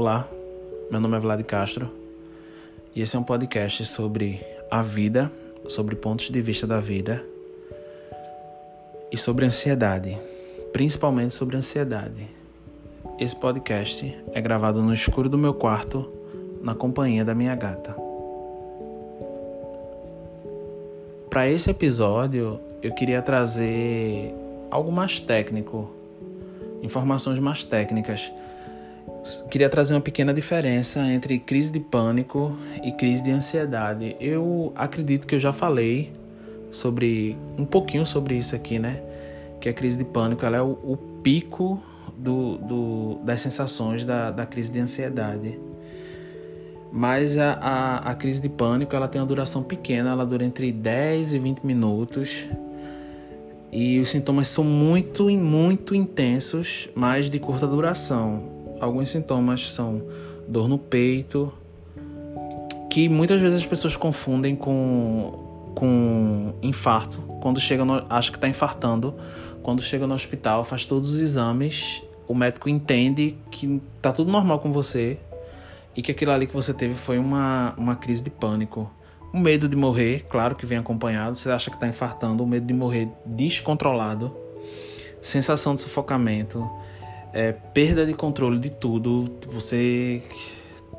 Olá, meu nome é Vlad Castro e esse é um podcast sobre a vida, sobre pontos de vista da vida e sobre ansiedade, principalmente sobre ansiedade. Esse podcast é gravado no escuro do meu quarto, na companhia da minha gata. Para esse episódio, eu queria trazer algo mais técnico, informações mais técnicas queria trazer uma pequena diferença entre crise de pânico e crise de ansiedade. Eu acredito que eu já falei sobre um pouquinho sobre isso aqui, né? Que a crise de pânico ela é o, o pico do, do, das sensações da, da crise de ansiedade. Mas a, a, a crise de pânico ela tem uma duração pequena, ela dura entre 10 e 20 minutos. E os sintomas são muito, muito intensos, mas de curta duração alguns sintomas são dor no peito, que muitas vezes as pessoas confundem com, com infarto. Quando chega no, acha que está infartando, quando chega no hospital, faz todos os exames, o médico entende que tá tudo normal com você e que aquilo ali que você teve foi uma, uma crise de pânico. O medo de morrer, claro que vem acompanhado, você acha que está infartando, o medo de morrer descontrolado, sensação de sufocamento, é, perda de controle de tudo, você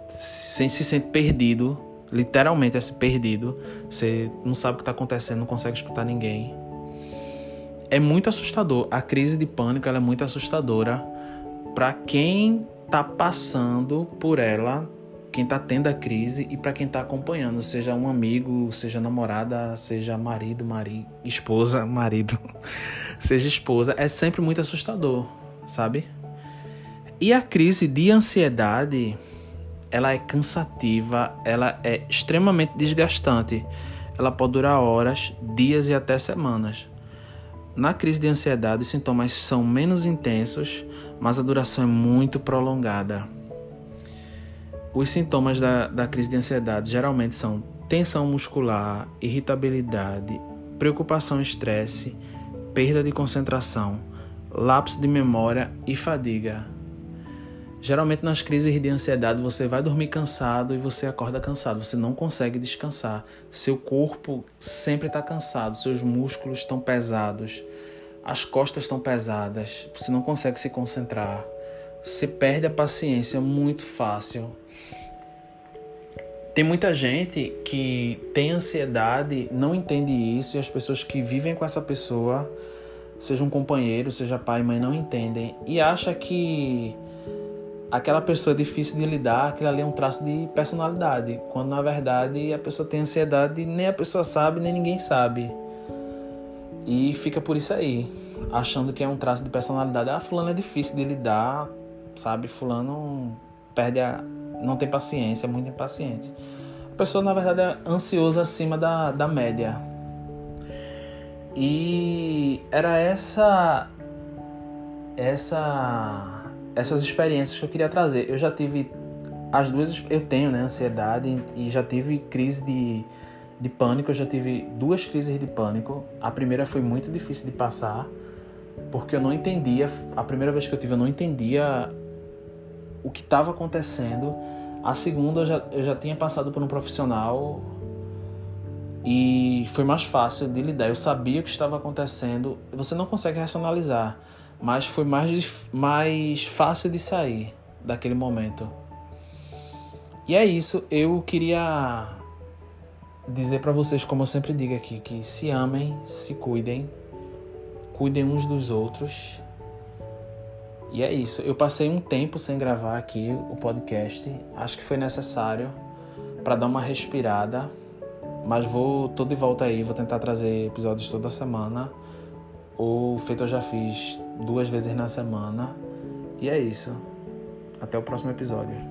se, se sente perdido, literalmente é perdido, você não sabe o que está acontecendo, não consegue escutar ninguém. É muito assustador. A crise de pânico é muito assustadora para quem está passando por ela, quem está tendo a crise e para quem está acompanhando, seja um amigo, seja namorada, seja marido, marido, esposa, marido, seja esposa, é sempre muito assustador, sabe? E a crise de ansiedade, ela é cansativa, ela é extremamente desgastante. Ela pode durar horas, dias e até semanas. Na crise de ansiedade, os sintomas são menos intensos, mas a duração é muito prolongada. Os sintomas da, da crise de ansiedade geralmente são tensão muscular, irritabilidade, preocupação e estresse, perda de concentração, lapso de memória e fadiga. Geralmente nas crises de ansiedade você vai dormir cansado e você acorda cansado, você não consegue descansar. Seu corpo sempre está cansado, seus músculos estão pesados, as costas estão pesadas, você não consegue se concentrar. Você perde a paciência muito fácil. Tem muita gente que tem ansiedade, não entende isso, e as pessoas que vivem com essa pessoa, seja um companheiro, seja pai e mãe, não entendem e acha que aquela pessoa é difícil de lidar, aquilo ali é um traço de personalidade, quando na verdade a pessoa tem ansiedade e nem a pessoa sabe, nem ninguém sabe. E fica por isso aí, achando que é um traço de personalidade. Ah, fulano é difícil de lidar, sabe? Fulano perde a não tem paciência, é muito impaciente. A pessoa na verdade é ansiosa acima da, da média. E era essa essa essas experiências que eu queria trazer. Eu já tive as duas, eu tenho, né, ansiedade e já tive crise de, de pânico, eu já tive duas crises de pânico. A primeira foi muito difícil de passar, porque eu não entendia, a primeira vez que eu tive eu não entendia o que estava acontecendo. A segunda eu já, eu já tinha passado por um profissional e foi mais fácil de lidar. Eu sabia o que estava acontecendo. Você não consegue racionalizar mas foi mais, mais fácil de sair daquele momento. E é isso, eu queria dizer para vocês, como eu sempre digo aqui, que se amem, se cuidem, cuidem uns dos outros. E é isso, eu passei um tempo sem gravar aqui o podcast, acho que foi necessário para dar uma respirada, mas vou tô de volta aí, vou tentar trazer episódios toda semana ou feito eu já fiz duas vezes na semana. E é isso. Até o próximo episódio.